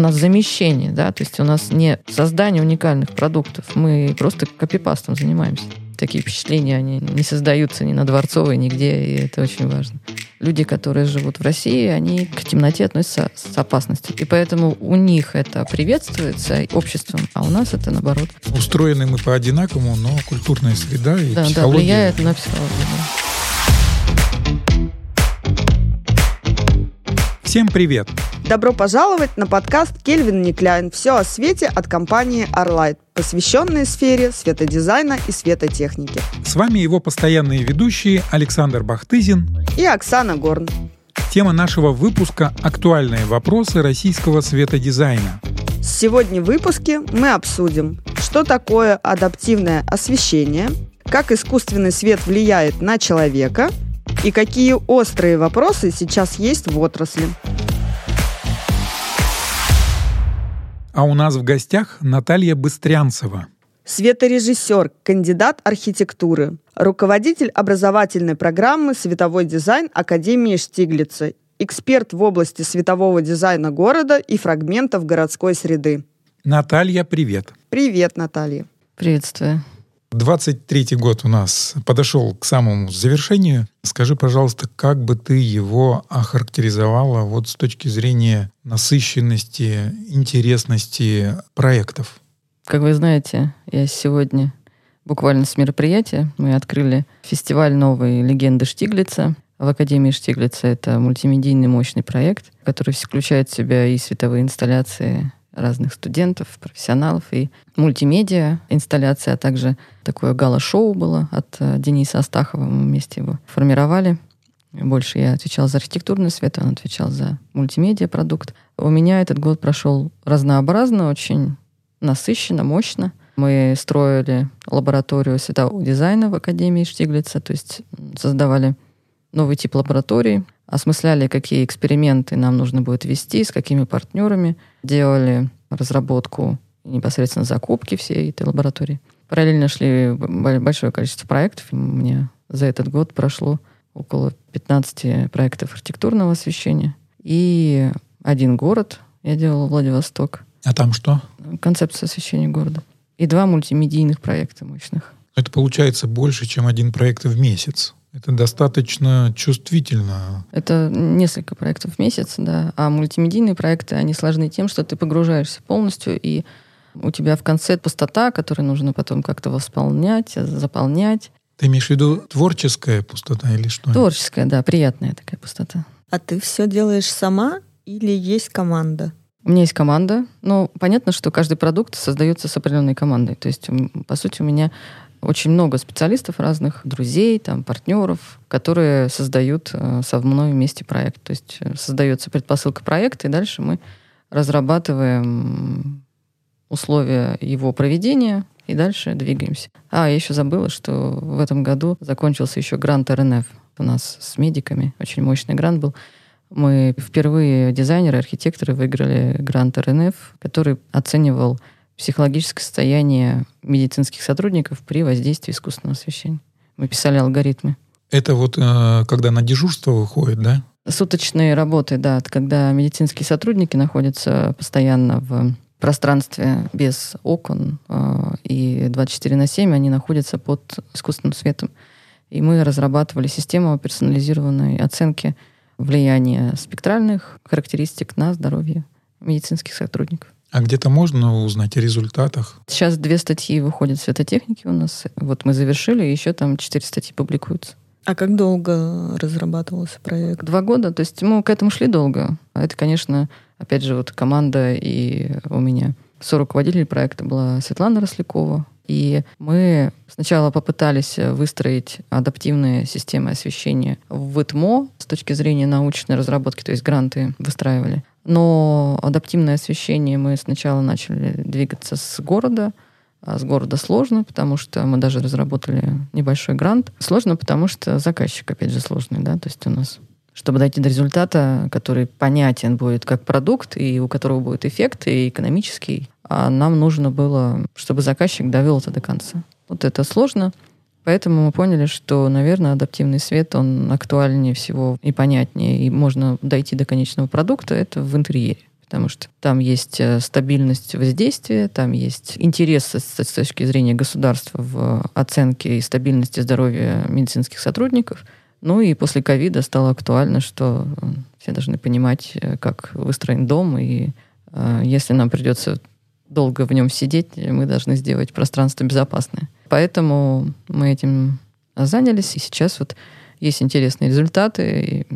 нас замещение, да, то есть у нас не создание уникальных продуктов, мы просто копипастом занимаемся. Такие впечатления, они не создаются ни на Дворцовой, нигде, и это очень важно. Люди, которые живут в России, они к темноте относятся с опасностью. И поэтому у них это приветствуется обществом, а у нас это наоборот. Устроены мы по-одинаковому, но культурная среда и да, психология... Да, влияет на психологию. Всем привет! Добро пожаловать на подкаст Кельвин Никляйн «Все о свете» от компании Arlight, посвященный сфере светодизайна и светотехники. С вами его постоянные ведущие Александр Бахтызин и Оксана Горн. Тема нашего выпуска – актуальные вопросы российского светодизайна. Сегодня в выпуске мы обсудим, что такое адаптивное освещение, как искусственный свет влияет на человека – и какие острые вопросы сейчас есть в отрасли. А у нас в гостях Наталья Быстрянцева. Светорежиссер, кандидат архитектуры, руководитель образовательной программы «Световой дизайн» Академии Штиглица, эксперт в области светового дизайна города и фрагментов городской среды. Наталья, привет. Привет, Наталья. Приветствую. 23-й год у нас подошел к самому завершению. Скажи, пожалуйста, как бы ты его охарактеризовала вот с точки зрения насыщенности, интересности проектов? Как вы знаете, я сегодня буквально с мероприятия. Мы открыли фестиваль новой легенды Штиглица. В Академии Штиглица это мультимедийный мощный проект, который включает в себя и световые инсталляции, разных студентов, профессионалов и мультимедиа инсталляция, а также такое гала-шоу было от э, Дениса Астахова. Мы вместе его формировали. Больше я отвечал за архитектурный свет, он отвечал за мультимедиа продукт. У меня этот год прошел разнообразно, очень насыщенно, мощно. Мы строили лабораторию светового дизайна в Академии Штиглица, то есть создавали новый тип лаборатории, осмысляли, какие эксперименты нам нужно будет вести, с какими партнерами, делали разработку непосредственно закупки всей этой лаборатории. Параллельно шли большое количество проектов. Меня за этот год прошло около 15 проектов архитектурного освещения. И один город я делала, Владивосток. А там что? Концепция освещения города. И два мультимедийных проекта мощных. Это получается больше, чем один проект в месяц. Это достаточно чувствительно. Это несколько проектов в месяц, да. А мультимедийные проекты, они сложны тем, что ты погружаешься полностью, и у тебя в конце пустота, которую нужно потом как-то восполнять, заполнять. Ты имеешь в виду творческая пустота или что? Творческая, да, приятная такая пустота. А ты все делаешь сама или есть команда? У меня есть команда, но понятно, что каждый продукт создается с определенной командой. То есть, по сути, у меня очень много специалистов разных, друзей, там, партнеров, которые создают э, со мной вместе проект. То есть э, создается предпосылка проекта, и дальше мы разрабатываем условия его проведения, и дальше двигаемся. А, я еще забыла, что в этом году закончился еще грант РНФ у нас с медиками. Очень мощный грант был. Мы впервые, дизайнеры, архитекторы, выиграли грант РНФ, который оценивал психологическое состояние медицинских сотрудников при воздействии искусственного освещения. Мы писали алгоритмы. Это вот э, когда на дежурство выходит, да? Суточные работы, да, когда медицинские сотрудники находятся постоянно в пространстве без окон, э, и 24 на 7 они находятся под искусственным светом. И мы разрабатывали систему персонализированной оценки влияния спектральных характеристик на здоровье медицинских сотрудников. А где-то можно узнать о результатах? Сейчас две статьи выходят в светотехнике у нас. Вот мы завершили, и еще там четыре статьи публикуются. А как долго разрабатывался проект? Два года. То есть мы к этому шли долго. А это, конечно, опять же, вот команда и у меня соруководитель проекта была Светлана Рослякова. И мы сначала попытались выстроить адаптивные системы освещения в ИТМО с точки зрения научной разработки, то есть гранты выстраивали. Но адаптивное освещение мы сначала начали двигаться с города, а с города сложно, потому что мы даже разработали небольшой грант. Сложно, потому что заказчик, опять же, сложный, да, то есть у нас чтобы дойти до результата, который понятен будет как продукт, и у которого будет эффект, и экономический, а нам нужно было, чтобы заказчик довел это до конца. Вот это сложно, Поэтому мы поняли, что, наверное, адаптивный свет, он актуальнее всего и понятнее, и можно дойти до конечного продукта, это в интерьере. потому что там есть э, стабильность воздействия, там есть интерес с, точки зрения государства в оценке и стабильности здоровья медицинских сотрудников. Ну и после ковида стало актуально, что э, все должны понимать, э, как выстроен дом, и если нам придется долго в нем сидеть, мы должны сделать пространство безопасное. Поэтому мы этим занялись, и сейчас вот есть интересные результаты,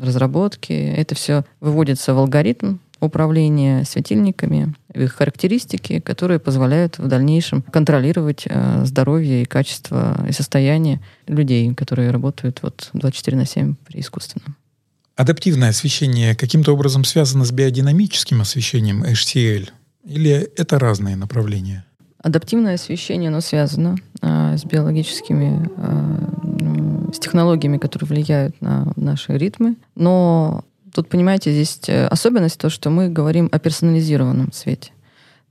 разработки. Это все выводится в алгоритм управления светильниками, их характеристики, которые позволяют в дальнейшем контролировать э, здоровье и качество и состояние людей, которые работают вот 24 на 7 при искусственном. Адаптивное освещение каким-то образом связано с биодинамическим освещением HCL? Или это разные направления? Адаптивное освещение, оно связано а, с биологическими, а, с технологиями, которые влияют на наши ритмы. Но тут, понимаете, здесь э, особенность то, что мы говорим о персонализированном свете.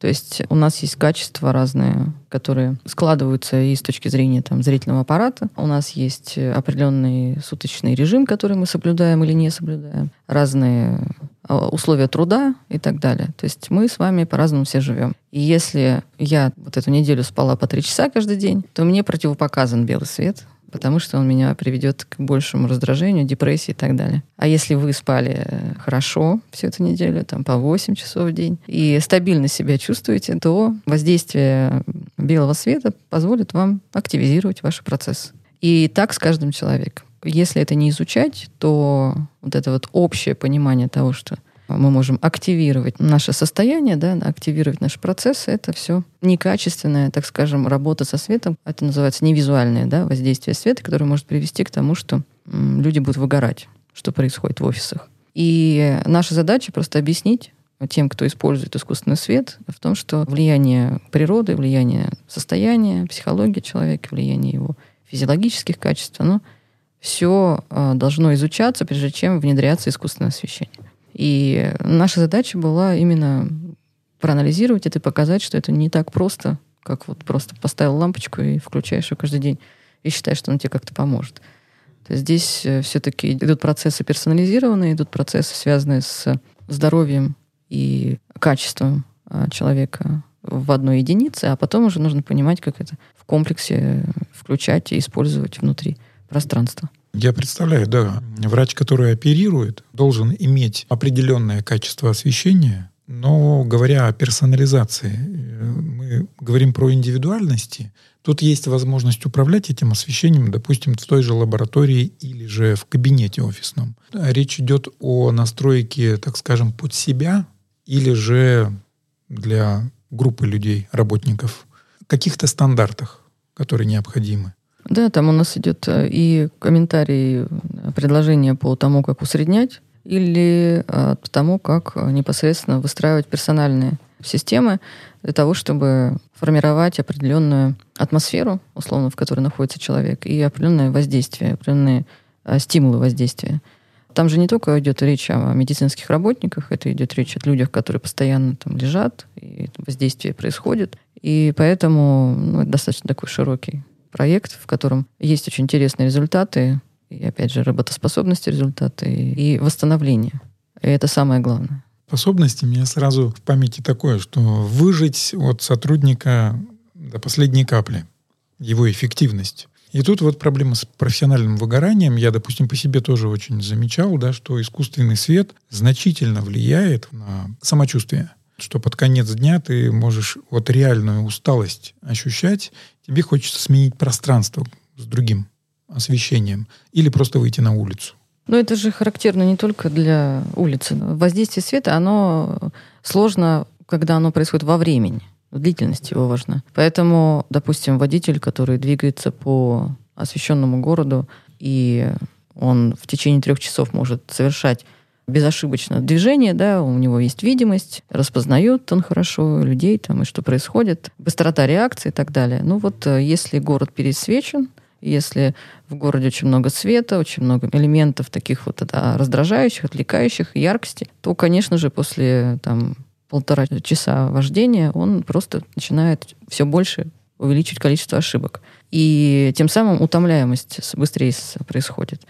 То есть у нас есть качества разные, которые складываются и с точки зрения там, зрительного аппарата. У нас есть определенный суточный режим, который мы соблюдаем или не соблюдаем. Разные а, условия труда и так далее. То есть мы с вами по-разному все живем. И если я вот эту неделю спала по три часа каждый день, то мне противопоказан белый свет, потому что он меня приведет к большему раздражению, депрессии и так далее. А если вы спали э, хорошо всю эту неделю, там по 8 часов в день, и стабильно себя чувствуете, то воздействие белого света позволит вам активизировать ваши процессы. И так с каждым человеком. Если это не изучать, то вот это вот общее понимание того, что мы можем активировать наше состояние, да, активировать наши процессы, это все некачественная, так скажем, работа со светом. Это называется невизуальное да, воздействие света, которое может привести к тому, что люди будут выгорать, что происходит в офисах. И наша задача просто объяснить тем, кто использует искусственный свет, в том, что влияние природы, влияние состояния, психологии человека, влияние его физиологических качеств, оно все а, должно изучаться, прежде чем внедряться искусственное освещение. И наша задача была именно проанализировать это и показать, что это не так просто, как вот просто поставил лампочку и включаешь ее каждый день и считаешь, что он тебе как-то поможет. То есть здесь э, все-таки идут процессы персонализированные, идут процессы, связанные с здоровьем и качеством а, человека в одной единице, а потом уже нужно понимать, как это в комплексе включать и использовать внутри пространства. Я представляю, да. Врач, который оперирует, должен иметь определенное качество освещения, но говоря о персонализации, э, мы говорим про индивидуальности. Тут есть возможность управлять этим освещением, допустим, в той же лаборатории или же в кабинете офисном. Речь идет о настройке, так скажем, под себя или же для группы людей, работников, каких-то стандартах, которые необходимы. Да, там у нас идет э, и комментарий, э, предложение по тому, как усреднять, или э, по тому, как непосредственно выстраивать персональные системы для того, чтобы формировать определенную атмосферу, условно, в которой находится человек, и определенное воздействие, определенные стимулы воздействия. Там же не только идет речь о медицинских работниках, это идет речь о людях, которые постоянно там лежат, и воздействие происходит. И поэтому ну, это достаточно такой широкий проект, в котором есть очень интересные результаты, и опять же работоспособность результаты, и восстановление. И это самое главное. Способности меня сразу в памяти такое, что выжить от сотрудника до последней капли, его эффективность. И тут вот проблема с профессиональным выгоранием. Я, допустим, по себе тоже очень замечал, да, что искусственный свет значительно влияет на самочувствие что под конец дня ты можешь вот реальную усталость ощущать, тебе хочется сменить пространство с другим освещением или просто выйти на улицу. Но это же характерно не только для улицы. Воздействие света, оно сложно, когда оно происходит во времени. Длительность его важна. Поэтому, допустим, водитель, который двигается по освещенному городу, и он в течение трех часов может совершать безошибочно движение, да, у него есть видимость, распознает он хорошо людей там и что происходит, быстрота реакции и так далее. Ну вот э, если город пересвечен, если в городе очень много света, очень много элементов таких вот да, раздражающих, отвлекающих, яркости, то, конечно же, после там, полтора часа вождения он просто начинает все больше увеличивать количество ошибок. И тем самым утомляемость быстрее происходит.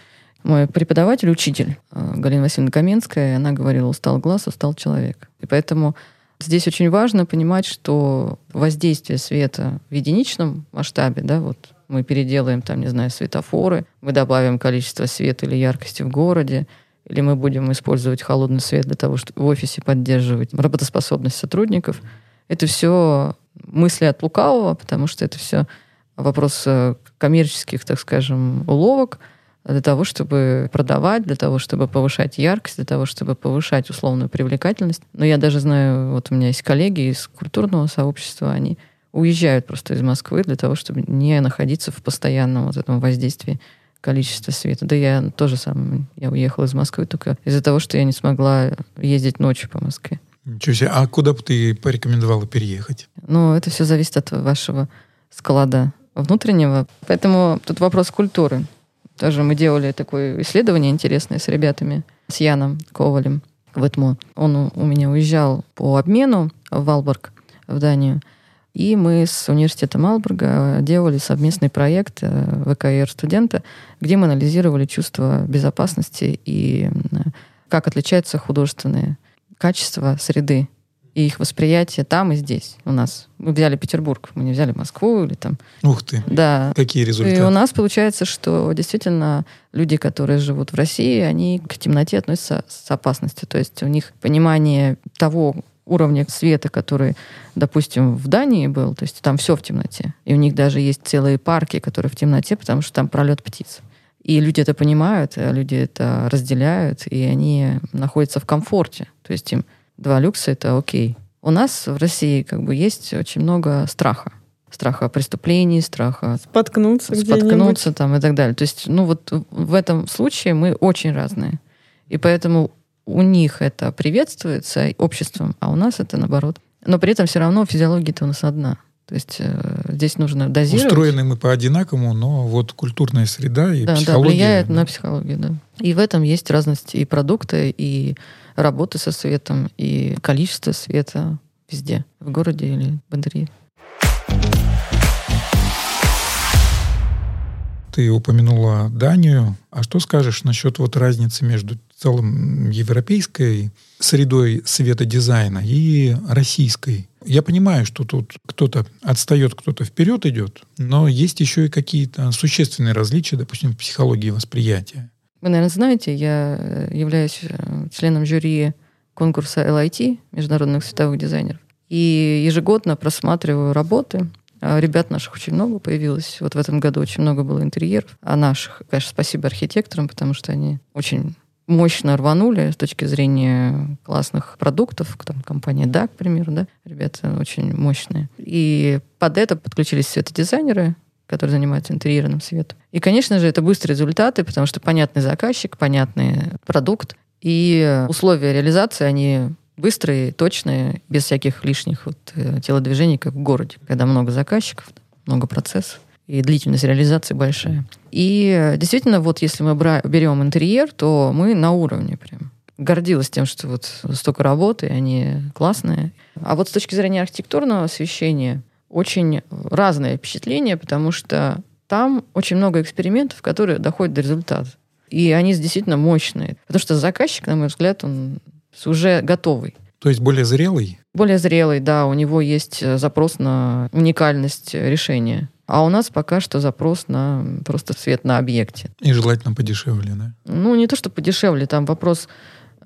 Мой преподаватель, учитель э, Галина Васильевна Каменская, она говорила, устал глаз, устал человек. И поэтому здесь очень важно понимать, что воздействие света в единичном масштабе, да, вот мы переделаем там, не знаю, светофоры, мы добавим количество света или яркости в городе, или мы будем использовать холодный свет для того, чтобы в офисе поддерживать работоспособность сотрудников. Это все мысли от лукавого, потому что это все вопрос э, коммерческих, так скажем, уловок для того, чтобы продавать, для того, чтобы повышать яркость, для того, чтобы повышать условную привлекательность. Но я даже знаю, вот у меня есть коллеги из культурного сообщества, они уезжают просто из Москвы для того, чтобы не находиться в постоянном вот этом воздействии количества света. Да я тоже сам, я уехала из Москвы только из-за того, что я не смогла ездить ночью по Москве. Ничего себе. А куда бы ты порекомендовала переехать? Ну, это все зависит от вашего склада внутреннего. Поэтому тут вопрос культуры. Тоже мы делали такое исследование интересное с ребятами, с Яном Ковалем в ЭТМО. Он у меня уезжал по обмену в Валборг, в Данию. И мы с университетом Малбурга делали совместный проект э, ВКР студента, где мы анализировали чувство безопасности и как отличаются художественные качества среды и их восприятие там и здесь у нас. Мы взяли Петербург, мы не взяли Москву или там. Ух ты! Да. Какие результаты? И у нас получается, что действительно люди, которые живут в России, они к темноте относятся с опасностью. То есть у них понимание того уровня света, который, допустим, в Дании был, то есть там все в темноте. И у них даже есть целые парки, которые в темноте, потому что там пролет птиц. И люди это понимают, люди это разделяют, и они находятся в комфорте. То есть им два люкса — это окей. У нас в России как бы есть очень много страха. Страха преступлений, страха споткнуться, споткнуться там и так далее. То есть, ну вот в этом случае мы очень разные. И поэтому у них это приветствуется обществом, а у нас это наоборот. Но при этом все равно физиология-то у нас одна. То есть э, здесь нужно дозировать. Устроены мы по-одинакому, но вот культурная среда и да, психология... Да, влияет да. на психологию, да. И в этом есть разность и продукты, и работы со светом, и количество света везде, в городе или в интерьере. Ты упомянула Данию. А что скажешь насчет вот разницы между целом европейской средой светодизайна и российской? Я понимаю, что тут кто-то отстает, кто-то вперед идет, но есть еще и какие-то существенные различия, допустим, в психологии восприятия. Вы, наверное, знаете, я э, являюсь э, членом жюри конкурса LIT, международных световых дизайнеров. И ежегодно просматриваю работы а ребят наших очень много появилось. Вот в этом году очень много было интерьеров. А наших, конечно, спасибо архитекторам, потому что они очень мощно рванули с точки зрения классных продуктов. Там компания DAC, к примеру, да, ребята очень мощные. И под это подключились светодизайнеры, которые занимаются интерьерным светом. И, конечно же, это быстрые результаты, потому что понятный заказчик, понятный продукт, и условия реализации, они быстрые, точные, без всяких лишних вот, э, телодвижений, как в городе, когда много заказчиков, много процессов и длительность реализации большая. И э, действительно, вот если мы берем интерьер, то мы на уровне прям. Гордилась тем, что вот столько работы, они классные. А вот с точки зрения архитектурного освещения очень разное впечатление, потому что там очень много экспериментов, которые доходят до результата. И они действительно мощные. Потому что заказчик, на мой взгляд, он уже готовый. То есть более зрелый? Более зрелый, да. У него есть э, запрос на уникальность решения. А у нас пока что запрос на просто свет на объекте. И желательно подешевле, да? Ну, не то, что подешевле, там вопрос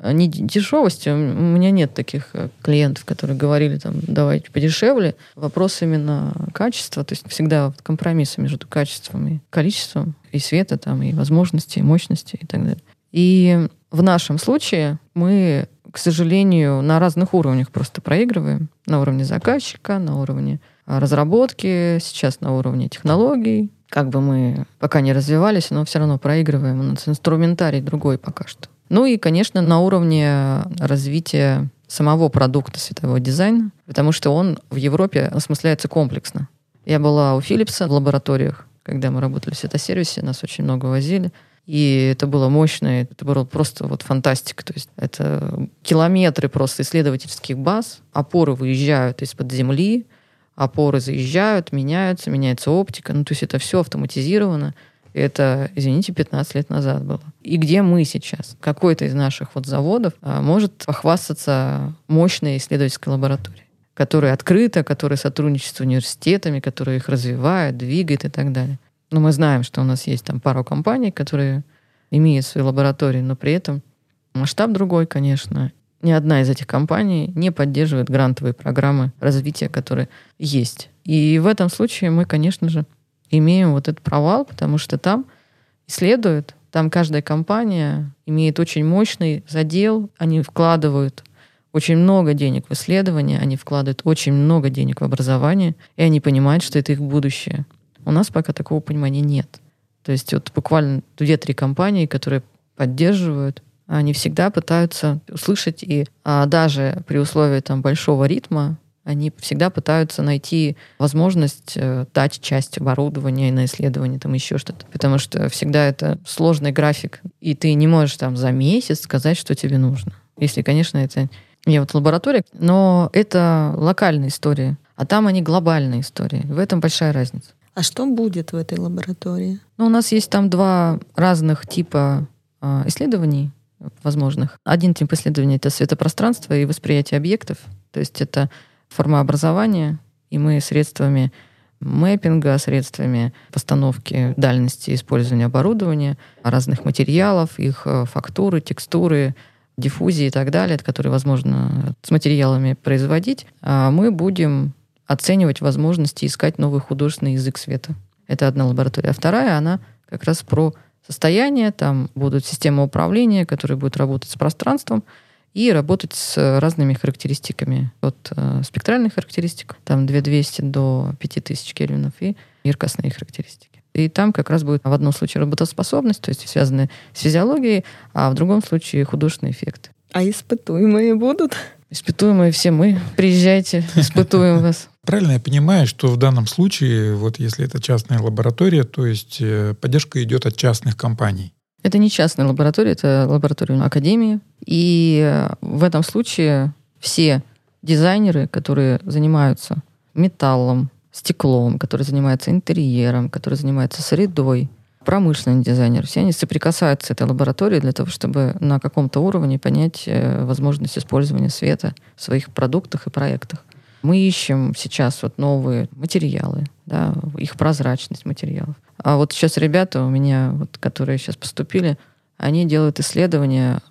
не дешевости. У меня нет таких э, клиентов, которые говорили, там, давайте подешевле. Вопрос именно качества. То есть всегда компромиссы между качеством и количеством, и света, там, и возможностей, и мощности и так далее. И в нашем случае мы, к сожалению, на разных уровнях просто проигрываем. На уровне заказчика, на уровне а, разработки, сейчас на уровне технологий. Как бы мы пока не развивались, но все равно проигрываем. У нас инструментарий другой пока что. Ну и, конечно, на уровне развития самого продукта светового дизайна, потому что он в Европе осмысляется комплексно. Я была у Philips'а в лабораториях, когда мы работали в светосервисе, нас очень много возили. И это было мощно, это было просто вот фантастика. То есть это километры просто исследовательских баз, опоры выезжают из-под земли, опоры заезжают, меняются, меняется оптика. Ну, то есть это все автоматизировано. Это, извините, 15 лет назад было. И где мы сейчас? Какой-то из наших вот заводов а, может похвастаться мощной исследовательской лабораторией которая открыта, которая сотрудничает с университетами, которая их развивает, двигает и так далее. Но мы знаем, что у нас есть там пару компаний, которые имеют свои лаборатории, но при этом масштаб другой, конечно. Ни одна из этих компаний не поддерживает грантовые программы развития, которые есть. И в этом случае мы, конечно же, имеем вот этот провал, потому что там исследуют, там каждая компания имеет очень мощный задел, они вкладывают очень много денег в исследования, они вкладывают очень много денег в образование, и они понимают, что это их будущее. У нас пока такого понимания нет. То есть вот буквально две-три компании, которые поддерживают, они всегда пытаются услышать, и а, даже при условии там большого ритма, они всегда пытаются найти возможность э, дать часть оборудования на исследование, там еще что-то. Потому что всегда это сложный график, и ты не можешь там за месяц сказать, что тебе нужно. Если, конечно, это не вот лаборатория, но это локальная история, а там они глобальные истории. В этом большая разница. А что будет в этой лаборатории? Ну, у нас есть там два разных типа э, исследований возможных. Один тип исследования — это светопространство и восприятие объектов. То есть это форма образования, и мы средствами мэппинга, средствами постановки дальности использования оборудования, разных материалов, их э, фактуры, текстуры, диффузии и так далее, которые возможно с материалами производить, а мы будем оценивать возможности искать новый художественный язык света. Это одна лаборатория. А вторая, она как раз про состояние. Там будут системы управления, которые будут работать с пространством и работать с разными характеристиками. От э, спектральных характеристик, там 2200 до 5000 кельвинов, и яркостные характеристики. И там как раз будет в одном случае работоспособность, то есть связанная с физиологией, а в другом случае художественный эффект. А испытуемые будут? Испытуемые все мы. Приезжайте, испытуем вас. Правильно я понимаю, что в данном случае, вот если это частная лаборатория, то есть э, поддержка идет от частных компаний? Это не частная лаборатория, это лаборатория Академии. И э, в этом случае все дизайнеры, которые занимаются металлом, стеклом, который занимается интерьером, который занимается средой, промышленный дизайнер. Все они соприкасаются с этой лабораторией для того, чтобы на каком-то уровне понять э, возможность использования света в своих продуктах и проектах. Мы ищем сейчас вот новые материалы, да, их прозрачность материалов. А вот сейчас ребята у меня, вот, которые сейчас поступили, они делают исследования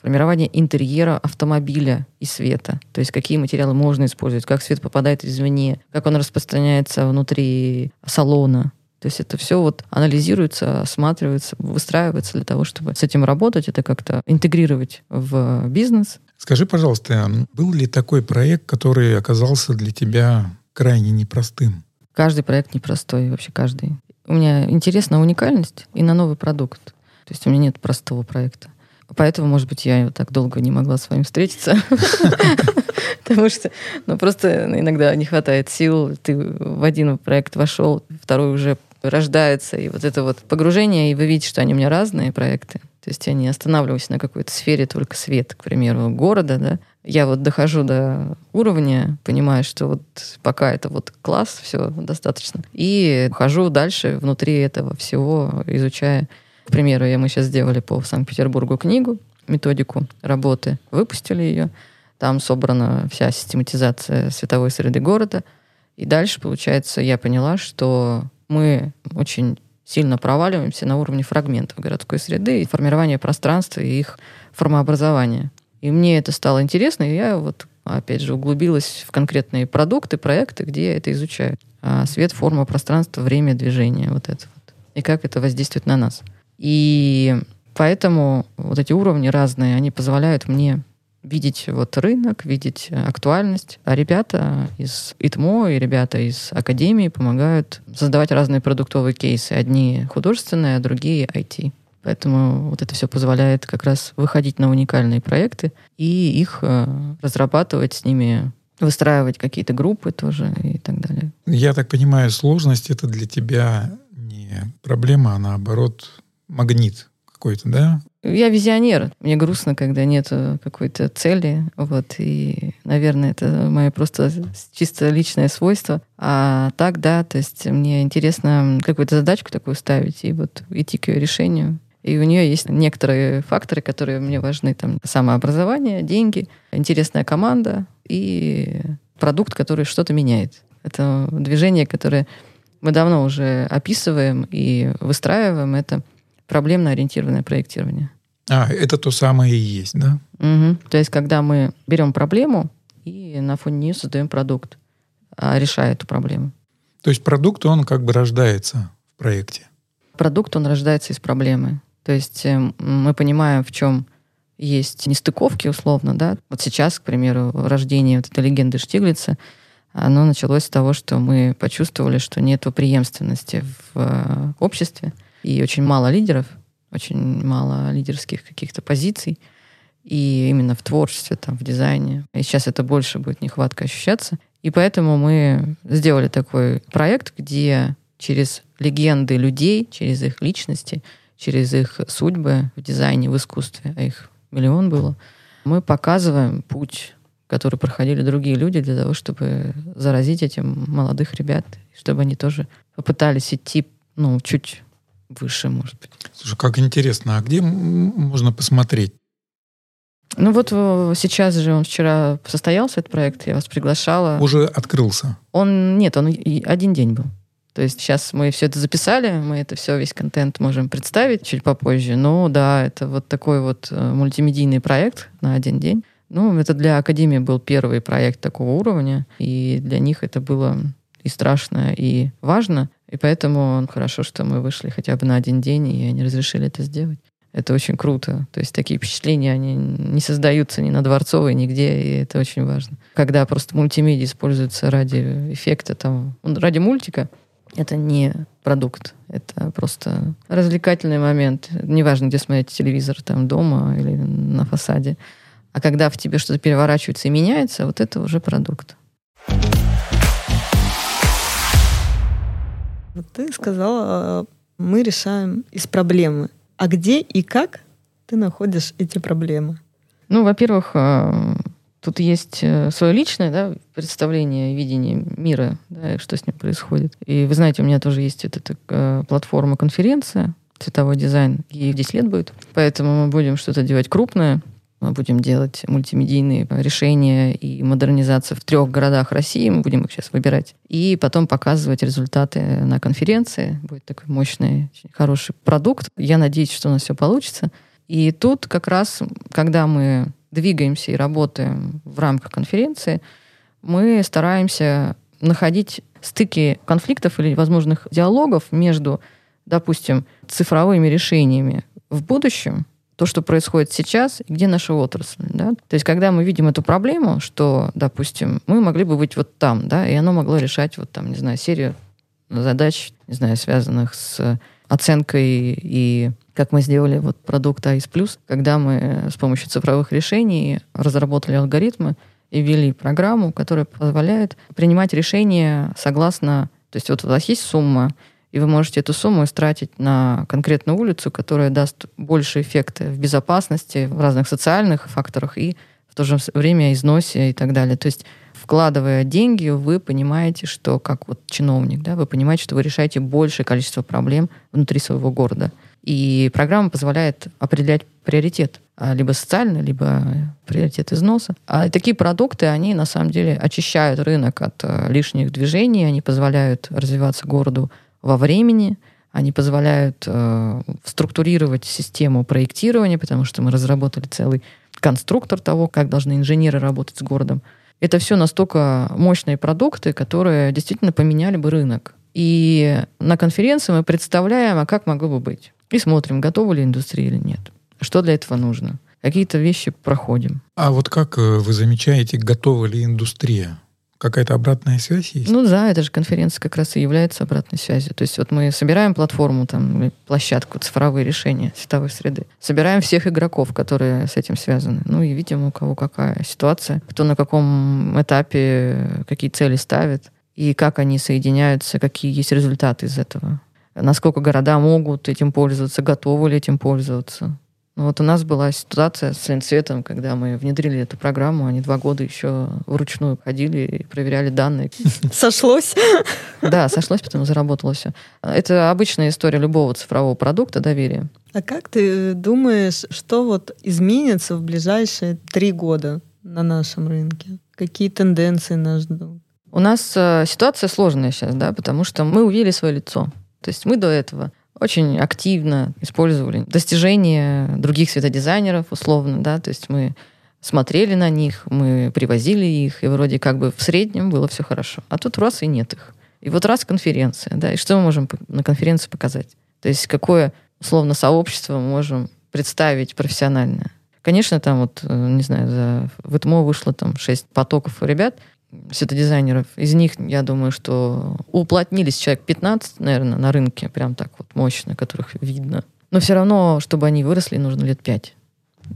формирование интерьера автомобиля и света. То есть какие материалы можно использовать, как свет попадает извне, как он распространяется внутри салона. То есть это все вот анализируется, осматривается, выстраивается для того, чтобы с этим работать, это как-то интегрировать в бизнес. Скажи, пожалуйста, был ли такой проект, который оказался для тебя крайне непростым? Каждый проект непростой, вообще каждый. У меня интерес на уникальность и на новый продукт. То есть у меня нет простого проекта. Поэтому, может быть, я так долго не могла с вами встретиться. Потому что, ну, просто иногда не хватает сил. Ты в один проект вошел, второй уже рождается. И вот это вот погружение, и вы видите, что они у меня разные проекты. То есть я не останавливаюсь на какой-то сфере только свет, к примеру, города, да. Я вот дохожу до уровня, понимаю, что вот пока это вот класс, все достаточно. И хожу дальше внутри этого всего, изучая к примеру, я, мы сейчас сделали по Санкт-Петербургу книгу, методику работы, выпустили ее. Там собрана вся систематизация световой среды города. И дальше, получается, я поняла, что мы очень сильно проваливаемся на уровне фрагментов городской среды и формирования пространства и их формообразования. И мне это стало интересно, и я вот, опять же, углубилась в конкретные продукты, проекты, где я это изучаю. А свет, форма, пространство, время, движение, вот это вот. И как это воздействует на нас. И поэтому вот эти уровни разные, они позволяют мне видеть вот рынок, видеть актуальность. А ребята из ИТМО и ребята из Академии помогают создавать разные продуктовые кейсы. Одни художественные, а другие IT. Поэтому вот это все позволяет как раз выходить на уникальные проекты и их э, разрабатывать с ними выстраивать какие-то группы тоже и так далее. Я так понимаю, сложность это для тебя не проблема, а наоборот магнит какой-то, да? Я визионер. Мне грустно, когда нет какой-то цели. Вот. И, наверное, это мое просто чисто личное свойство. А так, да, то есть мне интересно какую-то задачку такую ставить и вот идти к ее решению. И у нее есть некоторые факторы, которые мне важны. Там самообразование, деньги, интересная команда и продукт, который что-то меняет. Это движение, которое мы давно уже описываем и выстраиваем. Это проблемно-ориентированное проектирование. А, это то самое и есть, да? Угу. То есть, когда мы берем проблему и на фоне нее создаем продукт, а, решая эту проблему. То есть продукт, он как бы рождается в проекте? Продукт, он рождается из проблемы. То есть э, мы понимаем, в чем есть нестыковки, условно, да. Вот сейчас, к примеру, рождение вот этой легенды Штиглица, оно началось с того, что мы почувствовали, что нет преемственности в э, обществе, и очень мало лидеров, очень мало лидерских каких-то позиций, и именно в творчестве, там, в дизайне. И сейчас это больше будет нехватка ощущаться. И поэтому мы сделали такой проект, где через легенды людей, через их личности — через их судьбы в дизайне, в искусстве, а их миллион было, мы показываем путь, который проходили другие люди для того, чтобы заразить этим молодых ребят, чтобы они тоже попытались идти, ну, чуть выше, может быть. Слушай, как интересно, а где можно посмотреть? Ну вот э, сейчас же он вчера состоялся, этот проект, я вас приглашала. Уже открылся? Он, нет, он один день был. То есть сейчас мы все это записали, мы это все, весь контент можем представить чуть попозже. Но да, это вот такой вот э, мультимедийный проект на один день. Ну, это для Академии был первый проект такого уровня, и для них это было и страшно, и важно. И поэтому хорошо, что мы вышли хотя бы на один день, и они разрешили это сделать. Это очень круто. То есть такие впечатления, они не создаются ни на Дворцовой, нигде, и это очень важно. Когда просто мультимедиа используется ради эффекта, там, ради мультика, это не продукт, это просто развлекательный момент. Неважно, где смотреть телевизор, там дома или на фасаде. А когда в тебе что-то переворачивается и меняется, вот это уже продукт. Вот ты сказала, мы решаем из проблемы. А где и как ты находишь эти проблемы? Ну, во-первых, а, Тут есть э, свое личное да, представление, видение мира, да, что с ним происходит. И вы знаете, у меня тоже есть эта э, платформа конференция цветовой дизайн. Ей 10 лет будет. Поэтому мы будем что-то делать крупное. Мы будем делать мультимедийные решения и модернизацию в трех городах России. Мы будем их сейчас выбирать. И потом показывать результаты на конференции. Будет такой мощный, очень хороший продукт. Я надеюсь, что у нас все получится. И тут как раз, когда мы двигаемся и работаем в рамках конференции, мы стараемся находить стыки конфликтов или возможных диалогов между, допустим, цифровыми решениями в будущем, то, что происходит сейчас, и где наша отрасль. Да? То есть, когда мы видим эту проблему, что, допустим, мы могли бы быть вот там, да, и оно могло решать вот там, не знаю, серию задач, не знаю, связанных с оценкой и как мы сделали вот продукт АИС Плюс, когда мы с помощью цифровых решений разработали алгоритмы и ввели программу, которая позволяет принимать решения согласно... То есть вот у вас есть сумма, и вы можете эту сумму истратить на конкретную улицу, которая даст больше эффекта в безопасности, в разных социальных факторах и в то же время износе и так далее. То есть вкладывая деньги, вы понимаете, что как вот чиновник, да, вы понимаете, что вы решаете большее количество проблем внутри своего города. И программа позволяет определять приоритет а, либо социальный, либо приоритет износа. А такие продукты, они на самом деле очищают рынок от а, лишних движений, они позволяют развиваться городу во времени, они позволяют э, структурировать систему проектирования, потому что мы разработали целый конструктор того, как должны инженеры работать с городом. Это все настолько мощные продукты, которые действительно поменяли бы рынок. И на конференции мы представляем, а как могло бы быть. И смотрим, готова ли индустрия или нет. Что для этого нужно. Какие-то вещи проходим. А вот как э, вы замечаете, готова ли индустрия? Какая-то обратная связь есть? Ну да, эта же конференция как раз и является обратной связью. То есть вот мы собираем платформу, там, площадку, цифровые решения световой среды. Собираем всех игроков, которые с этим связаны. Ну и видим, у кого какая ситуация, кто на каком этапе какие цели ставит, и как они соединяются, какие есть результаты из этого насколько города могут этим пользоваться, готовы ли этим пользоваться. Ну, вот у нас была ситуация с Ленцветом, когда мы внедрили эту программу, они два года еще вручную ходили и проверяли данные. Сошлось? Да, сошлось, потом заработало все. Это обычная история любого цифрового продукта доверия. А как ты думаешь, что вот изменится в ближайшие три года на нашем рынке? Какие тенденции нас ждут? У нас э, ситуация сложная сейчас, да, потому что мы увидели свое лицо. То есть мы до этого очень активно использовали достижения других светодизайнеров, условно, да, то есть мы смотрели на них, мы привозили их, и вроде как бы в среднем было все хорошо. А тут раз и нет их. И вот раз конференция, да, и что мы можем на конференции показать? То есть какое, условно, сообщество мы можем представить профессиональное? Конечно, там вот, э, не знаю, за в ИТМО вышло там шесть потоков ребят, светодизайнеров. Из них, я думаю, что уплотнились человек 15, наверное, на рынке, прям так вот мощно, которых видно. Но все равно, чтобы они выросли, нужно лет 5.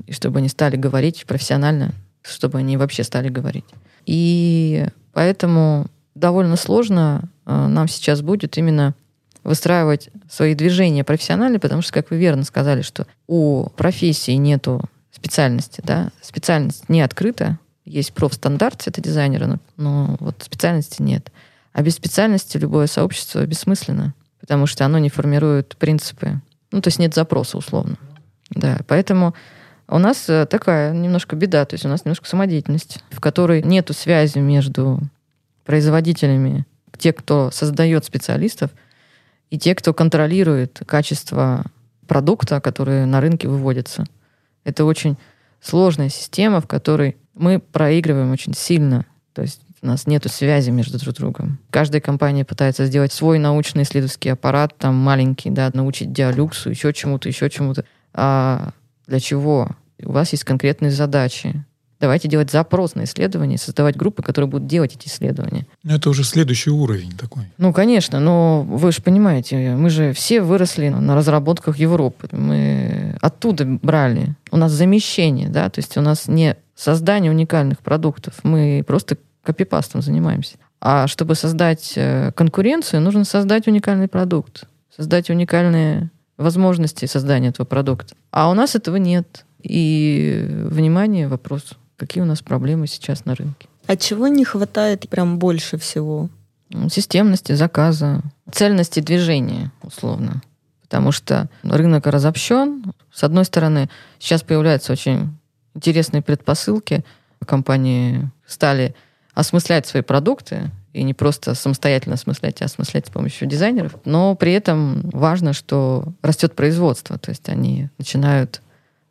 И чтобы они стали говорить профессионально, чтобы они вообще стали говорить. И поэтому довольно сложно э, нам сейчас будет именно выстраивать свои движения профессионально, потому что, как вы верно сказали, что у профессии нету специальности, да, специальность не открыта, есть профстандарт дизайнера, но, вот специальности нет. А без специальности любое сообщество бессмысленно, потому что оно не формирует принципы. Ну, то есть нет запроса, условно. Да, поэтому у нас э, такая немножко беда, то есть у нас немножко самодеятельность, в которой нету связи между производителями, те, кто создает специалистов, и те, кто контролирует качество продукта, который на рынке выводится. Это очень сложная система, в которой мы проигрываем очень сильно. То есть у нас нет связи между друг другом. Каждая компания пытается сделать свой научный исследовательский аппарат, там маленький, да, научить диалюксу, еще чему-то, еще чему-то. А для чего? У вас есть конкретные задачи. Давайте делать запрос на исследования, создавать группы, которые будут делать эти исследования. Ну, это уже следующий уровень такой. Ну, конечно, но вы же понимаете, мы же все выросли на разработках Европы. Мы оттуда брали. У нас замещение, да, то есть у нас не создание уникальных продуктов. Мы просто копипастом занимаемся. А чтобы создать э, конкуренцию, нужно создать уникальный продукт, создать уникальные возможности создания этого продукта. А у нас этого нет. И, внимание, вопрос какие у нас проблемы сейчас на рынке. А чего не хватает прям больше всего? Системности заказа, цельности движения, условно. Потому что рынок разобщен. С одной стороны, сейчас появляются очень интересные предпосылки. Компании стали осмыслять свои продукты, и не просто самостоятельно осмыслять, а осмыслять с помощью дизайнеров. Но при этом важно, что растет производство, то есть они начинают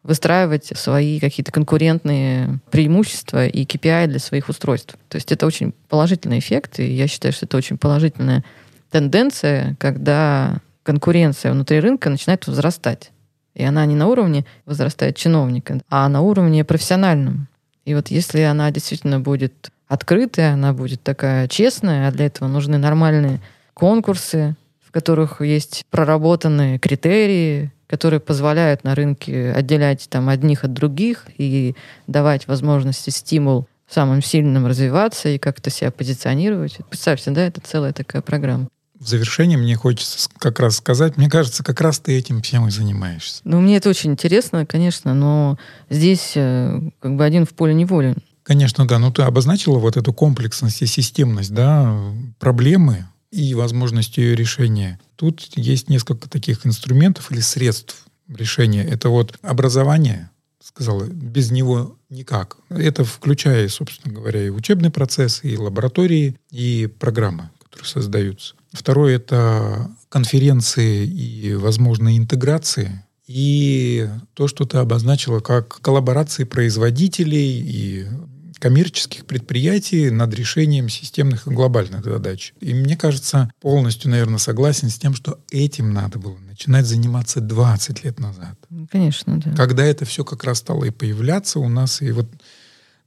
выстраивать свои какие-то конкурентные преимущества и KPI для своих устройств. То есть это очень положительный эффект, и я считаю, что это очень положительная тенденция, когда конкуренция внутри рынка начинает возрастать. И она не на уровне возрастает чиновника, а на уровне профессиональном. И вот если она действительно будет открытая, она будет такая честная, а для этого нужны нормальные конкурсы, в которых есть проработанные критерии, которые позволяют на рынке отделять там одних от других и давать возможности, стимул самым сильным развиваться и как-то себя позиционировать. Представьте, да, это целая такая программа. В завершение мне хочется как раз сказать, мне кажется, как раз ты этим всем и занимаешься. Ну, мне это очень интересно, конечно, но здесь э, как бы один в поле не волен. Конечно, да. Но ты обозначила вот эту комплексность и системность, да, проблемы, и возможностью ее решения. Тут есть несколько таких инструментов или средств решения. Это вот образование, сказала, без него никак. Это включая, собственно говоря, и учебный процесс, и лаборатории, и программы, которые создаются. Второе — это конференции и, возможно, интеграции. И то, что ты обозначила как коллаборации производителей и коммерческих предприятий над решением системных и глобальных задач. И мне кажется, полностью, наверное, согласен с тем, что этим надо было начинать заниматься 20 лет назад. Конечно, да. Когда это все как раз стало и появляться у нас, и вот...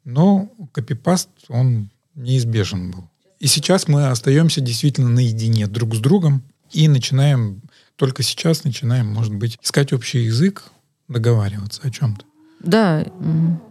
Но копипаст, он неизбежен был. И сейчас мы остаемся действительно наедине друг с другом и начинаем, только сейчас начинаем, может быть, искать общий язык, договариваться о чем-то. Да,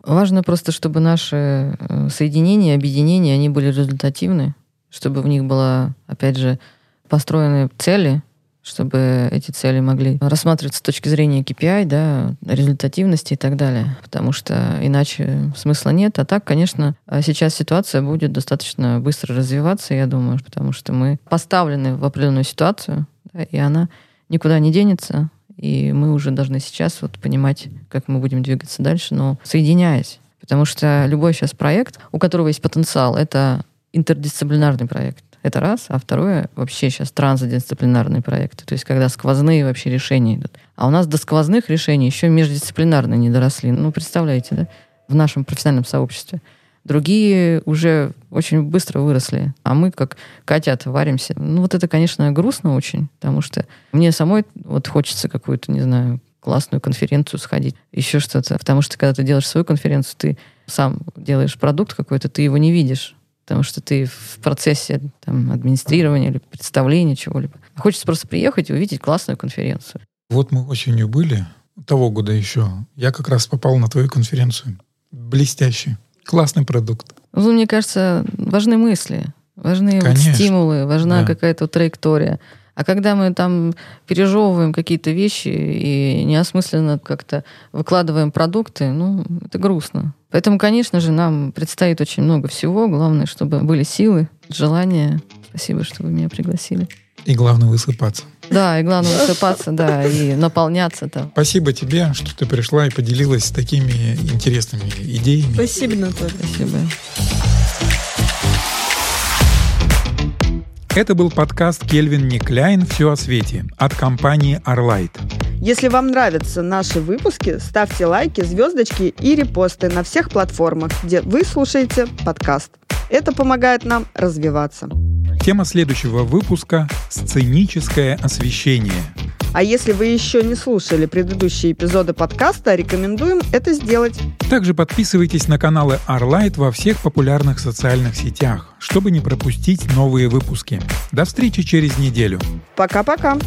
важно просто, чтобы наши э, соединения, объединения, они были результативны, чтобы в них была, опять же, построены цели чтобы эти цели могли рассматриваться с точки зрения KPI, да, результативности и так далее. Потому что иначе смысла нет. А так, конечно, сейчас ситуация будет достаточно быстро развиваться, я думаю, потому что мы поставлены в определенную ситуацию, да, и она никуда не денется. И мы уже должны сейчас вот понимать, как мы будем двигаться дальше, но соединяясь. Потому что любой сейчас проект, у которого есть потенциал, это интердисциплинарный проект. Это раз. А второе, вообще сейчас трансдисциплинарные проекты. То есть, когда сквозные вообще решения идут. А у нас до сквозных решений еще междисциплинарные не доросли. Ну, представляете, да? В нашем профессиональном сообществе. Другие уже очень быстро выросли, а мы как котята варимся. Ну, вот это, конечно, грустно очень, потому что мне самой вот хочется какую-то, не знаю, классную конференцию сходить, еще что-то. Потому что когда ты делаешь свою конференцию, ты сам делаешь продукт какой-то, ты его не видишь потому что ты в процессе там, администрирования или представления чего-либо. Хочется просто приехать и увидеть классную конференцию. Вот мы осенью были, того года еще. Я как раз попал на твою конференцию. Блестящий. Классный продукт. Ну, мне кажется, важны мысли, важны вот стимулы, важна да. какая-то траектория. А когда мы там пережевываем какие-то вещи и неосмысленно как-то выкладываем продукты, ну, это грустно. Поэтому, конечно же, нам предстоит очень много всего. Главное, чтобы были силы, желание. Спасибо, что вы меня пригласили. И главное высыпаться. Да, и главное высыпаться, да, и наполняться там. Спасибо тебе, что ты пришла и поделилась такими интересными идеями. Спасибо, Наталья. Спасибо. Это был подкаст «Кельвин Никляйн. Все о свете» от компании Arlight. Если вам нравятся наши выпуски, ставьте лайки, звездочки и репосты на всех платформах, где вы слушаете подкаст. Это помогает нам развиваться. Тема следующего выпуска – сценическое освещение. А если вы еще не слушали предыдущие эпизоды подкаста, рекомендуем это сделать. Также подписывайтесь на каналы Arlight во всех популярных социальных сетях, чтобы не пропустить новые выпуски. До встречи через неделю. Пока-пока.